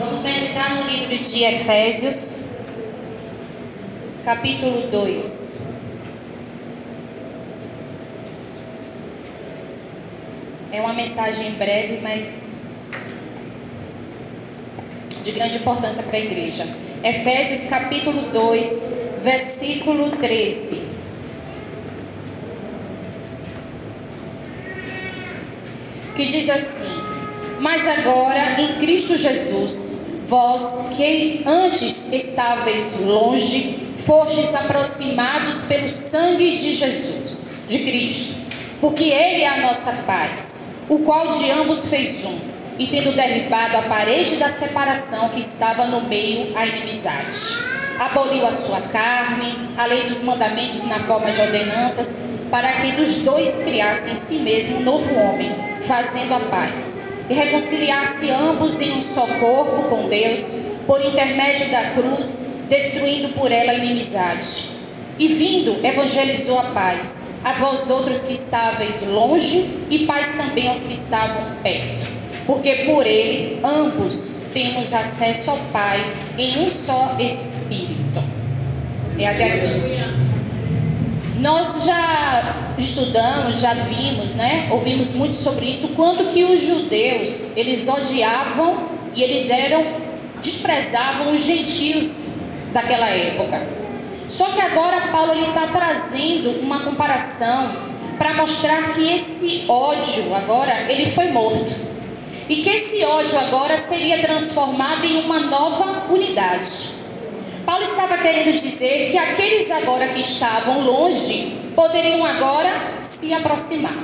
Vamos meditar no livro de Efésios, capítulo 2. É uma mensagem breve, mas de grande importância para a igreja. Efésios capítulo 2, versículo 13. Que diz assim: Mas agora em Cristo Jesus, vós que antes estáveis longe, fostes aproximados pelo sangue de Jesus, de Cristo, porque Ele é a nossa paz, o qual de ambos fez um e tendo derribado a parede da separação que estava no meio a inimizade. Aboliu a sua carne, a lei dos mandamentos na forma de ordenanças, para que dos dois criasse em si mesmo um novo homem, fazendo a paz, e reconciliasse ambos em um só corpo com Deus, por intermédio da cruz, destruindo por ela a inimizade. E vindo, evangelizou a paz, a vós outros que estáveis longe, e paz também aos que estavam perto porque por ele ambos temos acesso ao Pai em um só Espírito. É até aqui. Nós já estudamos, já vimos, né? Ouvimos muito sobre isso, quanto que os judeus, eles odiavam e eles eram, desprezavam os gentios daquela época. Só que agora Paulo está trazendo uma comparação para mostrar que esse ódio agora, ele foi morto e que esse ódio agora seria transformado em uma nova unidade. Paulo estava querendo dizer que aqueles agora que estavam longe poderiam agora se aproximar.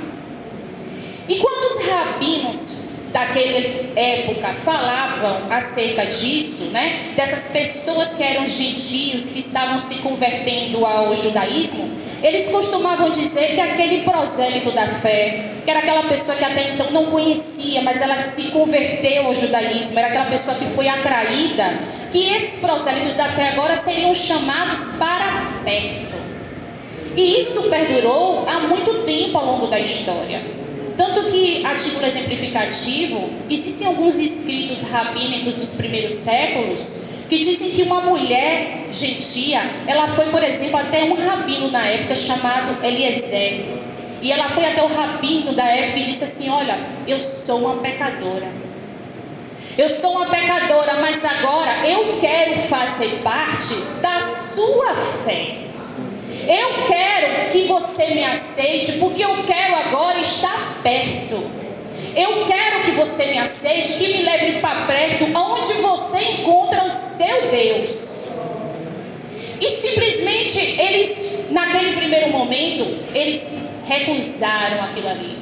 E quando os rabinos daquela época falavam acerca disso, né, dessas pessoas que eram gentios que estavam se convertendo ao judaísmo, eles costumavam dizer que aquele prosélito da fé, que era aquela pessoa que até então não conhecia, mas ela se converteu ao judaísmo, era aquela pessoa que foi atraída, que esses prosélitos da fé agora seriam chamados para perto. E isso perdurou há muito tempo ao longo da história. Tanto que, a título exemplificativo, existem alguns escritos rabínicos dos primeiros séculos que dizem que uma mulher gentia, ela foi, por exemplo, até um rabino na época chamado Eliezer. E ela foi até o rabino da época e disse assim: Olha, eu sou uma pecadora. Eu sou uma pecadora, mas agora eu quero fazer parte da sua fé. Eu quero que você me aceite, porque eu quero agora estar perto. Eu quero que você me aceite, que me leve para perto, onde você encontra o seu Deus. E simplesmente eles, naquele primeiro momento, eles recusaram aquilo ali,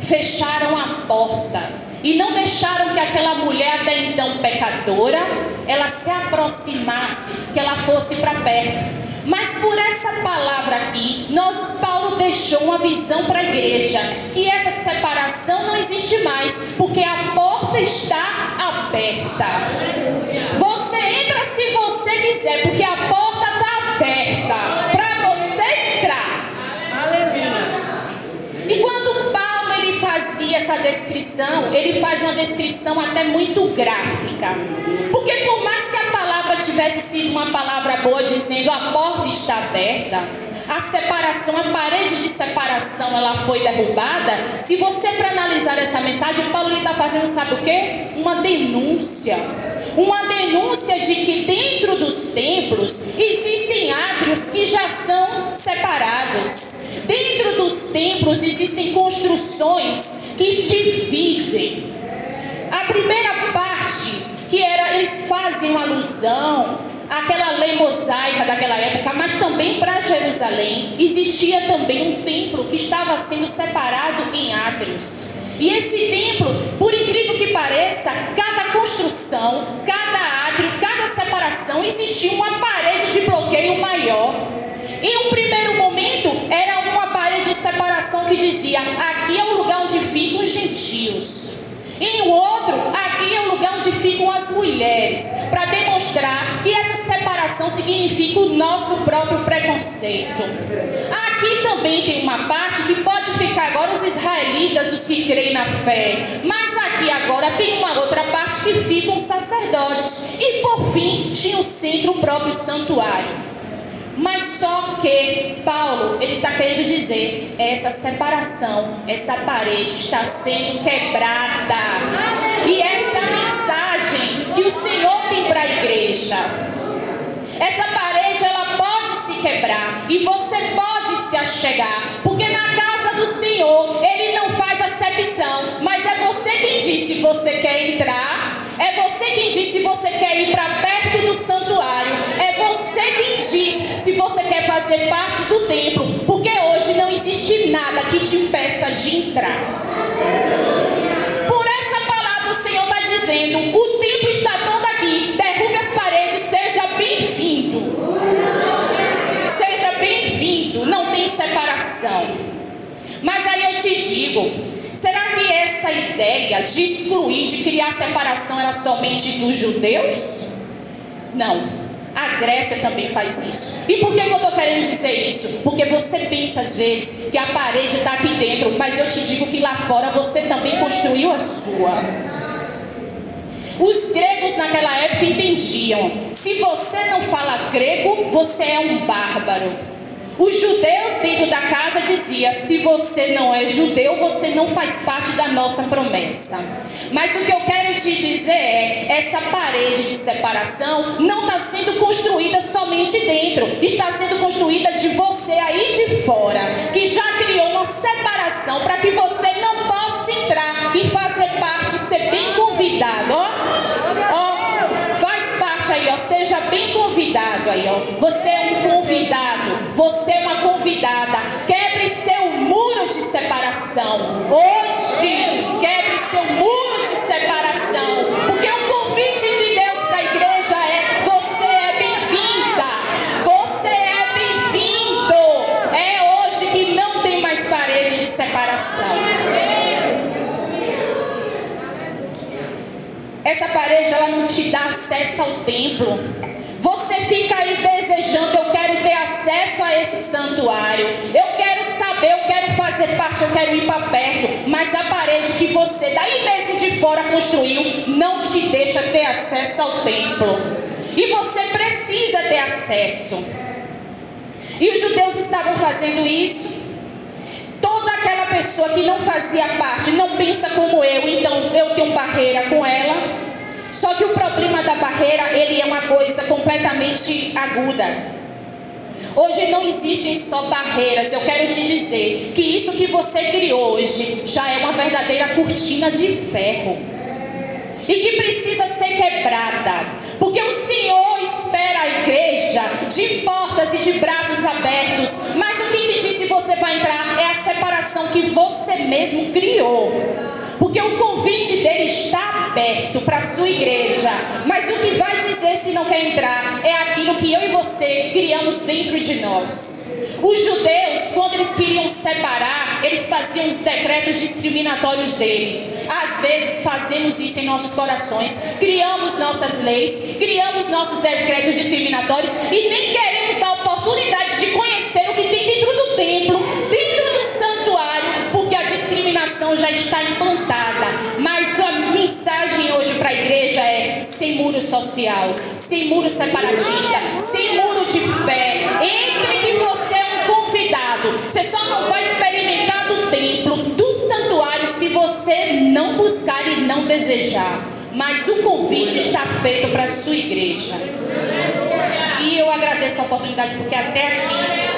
fecharam a porta e não deixaram que aquela mulher até então pecadora, ela se aproximasse, que ela fosse para perto. Mas por essa palavra aqui, nós Paulo deixou uma visão para a igreja que essa separação não existe mais, porque a porta está aberta. Você entra se você quiser, porque a porta está aberta para você entrar. Aleluia. E quando Paulo ele essa descrição, ele faz uma descrição até muito gráfica, porque por mais que a tivesse sido uma palavra boa dizendo a porta está aberta, a separação, a parede de separação, ela foi derrubada. Se você para analisar essa mensagem, Paulo está fazendo sabe o quê? Uma denúncia. Uma denúncia de que dentro dos templos existem átrios que já são separados. Templos existem construções que dividem. A primeira parte que era, eles fazem alusão àquela lei mosaica daquela época, mas também para Jerusalém existia também um templo que estava sendo separado em átrios. E esse templo, por incrível que pareça, cada construção, cada átrio, cada separação, existia uma parede dizia: aqui é o lugar onde ficam os gentios. Em outro, aqui é o lugar onde ficam as mulheres, para demonstrar que essa separação significa o nosso próprio preconceito. Aqui também tem uma parte que pode ficar agora os israelitas, os que creem na fé, mas aqui agora tem uma outra parte que ficam sacerdotes. E por fim, tinha o centro o próprio santuário. Mas só que Paulo, ele está querendo dizer, essa separação, essa parede está sendo quebrada. E essa mensagem que o Senhor tem para a igreja. Essa parede ela pode se quebrar e você pode se achegar, porque na casa do Senhor ele não entrar. Por essa palavra o Senhor está dizendo: o templo está todo aqui, derrube as paredes, seja bem-vindo. Seja bem-vindo, não tem separação. Mas aí eu te digo, será que essa ideia de excluir, de criar separação era somente dos judeus? Não. A Grécia também faz isso. E por que, eu estou querendo dizer isso? Porque você pensa às vezes que a parede está aqui dentro, mas eu te digo que lá fora você também construiu a sua. Os gregos naquela época entendiam: se você não fala grego, você é um bárbaro. Os judeus dentro da casa dizia: se você não é judeu, você não faz parte da nossa promessa. Mas o que eu quero te dizer é: essa parede de separação não está sendo construída somente dentro, está sendo construída de você aí de fora, que já criou uma separação para que você não possa entrar e fazer parte, ser bem convidado. Ó, ó, faz parte aí, ó, seja bem convidado aí, ó. Você é um convidado, você é uma convidada. Quebre seu muro de separação. Parede ela não te dá acesso ao templo. Você fica aí desejando, eu quero ter acesso a esse santuário. Eu quero saber, eu quero fazer parte, eu quero ir para perto. Mas a parede que você daí mesmo de fora construiu não te deixa ter acesso ao templo. E você precisa ter acesso. E os judeus estavam fazendo isso. Toda aquela pessoa que não fazia parte, não pensa como eu, então eu tenho barreira com ela. Só que o problema da barreira, ele é uma coisa completamente aguda. Hoje não existem só barreiras. Eu quero te dizer que isso que você criou hoje já é uma verdadeira cortina de ferro. E que precisa não quer entrar é aquilo que eu e você criamos dentro de nós. Os judeus, quando eles queriam separar, eles faziam os decretos discriminatórios deles. Às vezes fazemos isso em nossos corações, criamos nossas leis, criamos nossos decretos discriminatórios e nem queremos dar oportunidade de conhecer o que tem dentro do templo, discriminação já está implantada, separatista, sem muro de fé. Entre que você é um convidado. Você só não vai experimentar do templo, do santuário, se você não buscar e não desejar. Mas o convite está feito para a sua igreja. E eu agradeço a oportunidade porque até aqui